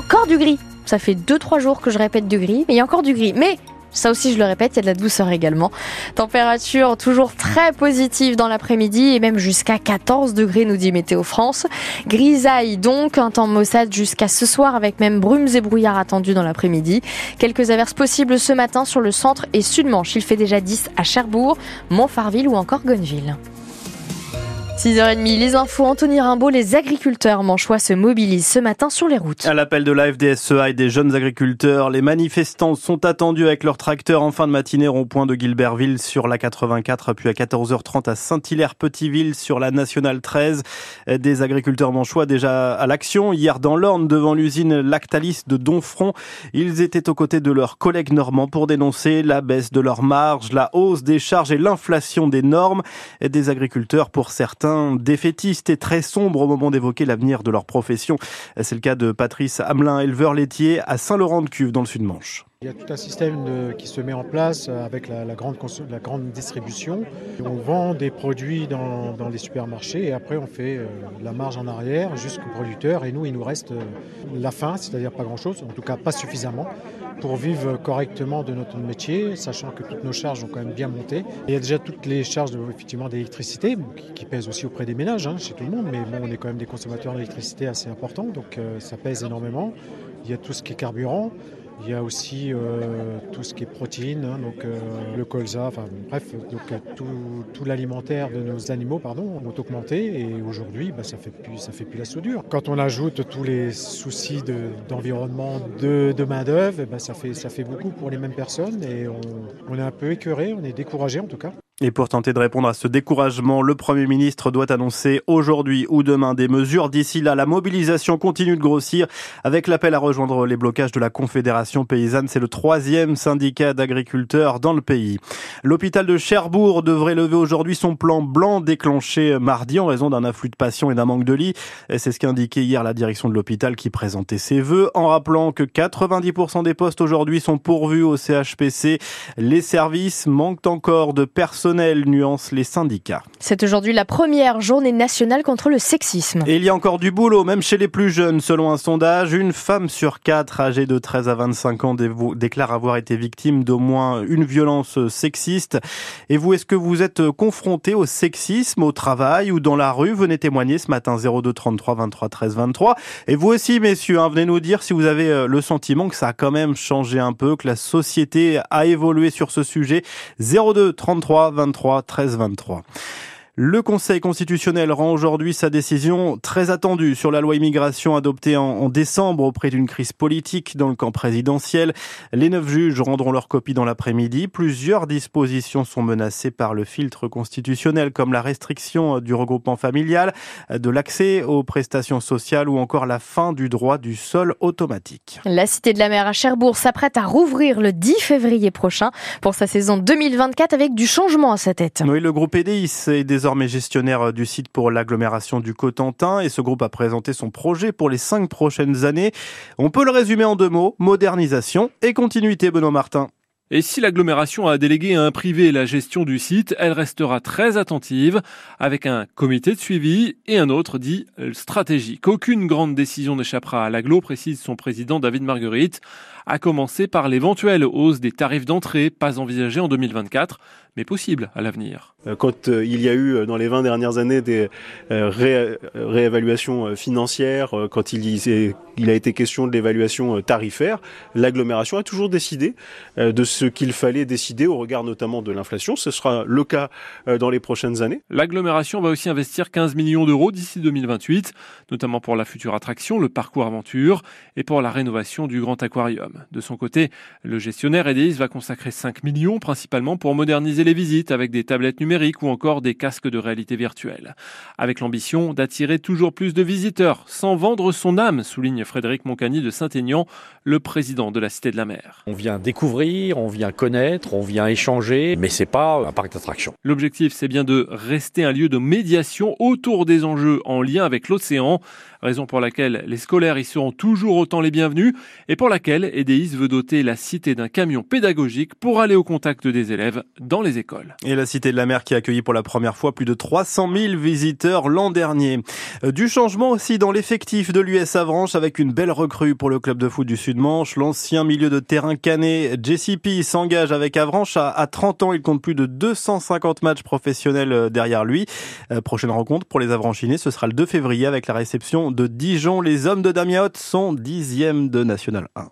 encore du gris. Ça fait 2-3 jours que je répète du gris, mais il y a encore du gris. Mais ça aussi, je le répète, il y a de la douceur également. Température toujours très positive dans l'après-midi et même jusqu'à 14 degrés, nous dit Météo France. Grisaille donc, un temps maussade jusqu'à ce soir avec même brumes et brouillards attendus dans l'après-midi. Quelques averses possibles ce matin sur le centre et sud-manche. Il fait déjà 10 à Cherbourg, Montfarville ou encore Gonneville. 6h30, les infos. Anthony Rimbaud, les agriculteurs manchois se mobilisent ce matin sur les routes. À l'appel de la FDSEA et des jeunes agriculteurs, les manifestants sont attendus avec leurs tracteurs en fin de matinée rond-point de Gilbertville sur la 84, puis à 14h30 à Saint-Hilaire-Petiteville sur la nationale 13. Des agriculteurs manchois déjà à l'action. Hier dans l'Orne, devant l'usine Lactalis de Donfront, ils étaient aux côtés de leurs collègues normands pour dénoncer la baisse de leurs marges, la hausse des charges et l'inflation des normes. Des agriculteurs, pour certains, défaitistes et très sombres au moment d'évoquer l'avenir de leur profession. C'est le cas de Patrice Hamelin, éleveur laitier à Saint-Laurent-de-Cuve dans le Sud-Manche. Il y a tout un système qui se met en place avec la, grande, distribution. On vend des produits dans, les supermarchés et après on fait euh, la marge en arrière jusqu'au producteur et nous il nous reste euh, la fin, c'est-à-dire pas grand-chose, en tout cas pas suffisamment pour vivre correctement de notre métier, sachant que toutes nos charges ont quand même bien monté. il y a déjà toutes les charges d'électricité qui, pèsent aussi auprès des ménages, hein, chez tout le monde, mais on est quand même des consommateurs d'électricité assez importants, donc euh, ça pèse énormément. Il y a tout ce qui est carburant. Il y a aussi euh, tout ce qui est protéines, hein, donc euh, le colza, enfin bref, donc euh, tout, l'alimentaire de nos animaux, pardon, ont augmenté et aujourd'hui, bah, ça fait plus, ça fait plus la soudure. Quand on ajoute tous les soucis d'environnement, de, main d'œuvre, bah, ça fait, ça fait beaucoup pour les mêmes personnes et on est un peu écœuré, on est découragé en tout cas. Et pour tenter de répondre à ce découragement, le Premier ministre doit annoncer aujourd'hui ou demain des mesures. D'ici là, la mobilisation continue de grossir avec l'appel à rejoindre les blocages de la Confédération paysanne. C'est le troisième syndicat d'agriculteurs dans le pays. L'hôpital de Cherbourg devrait lever aujourd'hui son plan blanc déclenché mardi en raison d'un afflux de patients et d'un manque de lits. C'est ce qu'a indiqué hier la direction de l'hôpital qui présentait ses vœux en rappelant que 90% des postes aujourd'hui sont pourvus au CHPC. Les services manquent encore de personnes nuance les syndicats. C'est aujourd'hui la première journée nationale contre le sexisme. Et il y a encore du boulot, même chez les plus jeunes. Selon un sondage, une femme sur quatre âgée de 13 à 25 ans déclare avoir été victime d'au moins une violence sexiste. Et vous, est-ce que vous êtes confronté au sexisme au travail ou dans la rue? Venez témoigner ce matin 02 33 23 13 23. Et vous aussi, messieurs, hein, venez nous dire si vous avez euh, le sentiment que ça a quand même changé un peu, que la société a évolué sur ce sujet. 02 33 23 13 23. Le Conseil constitutionnel rend aujourd'hui sa décision très attendue sur la loi immigration adoptée en, décembre auprès d'une crise politique dans le camp présidentiel. Les neuf juges rendront leur copie dans l'après-midi. Plusieurs dispositions sont menacées par le filtre constitutionnel comme la restriction du regroupement familial, de l'accès aux prestations sociales ou encore la fin du droit du sol automatique. La Cité de la Mer à Cherbourg s'apprête à rouvrir le 10 février prochain pour sa saison 2024 avec du changement à sa tête. Oui, le groupe EDIS est désormais désormais gestionnaire du site pour l'agglomération du Cotentin et ce groupe a présenté son projet pour les cinq prochaines années. On peut le résumer en deux mots, modernisation et continuité, Benoît Martin. Et si l'agglomération a délégué à un privé la gestion du site, elle restera très attentive avec un comité de suivi et un autre dit stratégique. Aucune grande décision n'échappera à l'agglo, précise son président David Marguerite, à commencer par l'éventuelle hausse des tarifs d'entrée pas envisagée en 2024 mais possible à l'avenir. Euh, quand euh, il y a eu euh, dans les 20 dernières années des réévaluations financières, quand il, il a été question de l'évaluation tarifaire, l'agglomération a toujours décidé de ce qu'il fallait décider au regard notamment de l'inflation. Ce sera le cas dans les prochaines années. L'agglomération va aussi investir 15 millions d'euros d'ici 2028, notamment pour la future attraction, le parcours aventure, et pour la rénovation du grand aquarium. De son côté, le gestionnaire EDIS va consacrer 5 millions principalement pour moderniser les visites avec des tablettes numériques ou encore des casques de réalité virtuelle. Avec l'ambition d'attirer toujours plus de visiteurs sans vendre son âme, souligne Frédéric Moncani de Saint-Aignan, le président de la Cité de la Mer. On vient découvrir, on vient connaître, on vient échanger, mais c'est pas un parc d'attractions. L'objectif, c'est bien de rester un lieu de médiation autour des enjeux en lien avec l'océan, raison pour laquelle les scolaires y seront toujours autant les bienvenus et pour laquelle EDIS veut doter la cité d'un camion pédagogique pour aller au contact des élèves dans les écoles. Et la Cité de la Mer qui a accueilli pour la première fois plus de 300 000 visiteurs l'an dernier. Euh, du changement aussi dans l'effectif de l'US Avranches avec une belle recrue pour le club de foot du Sud-Manche. L'ancien milieu de terrain canet JCP s'engage avec Avranches. À 30 ans, il compte plus de 250 matchs professionnels euh, derrière lui. Euh, prochaine rencontre pour les Avranchinés, ce sera le 2 février avec la réception de Dijon. Les hommes de Damien sont dixième de National 1.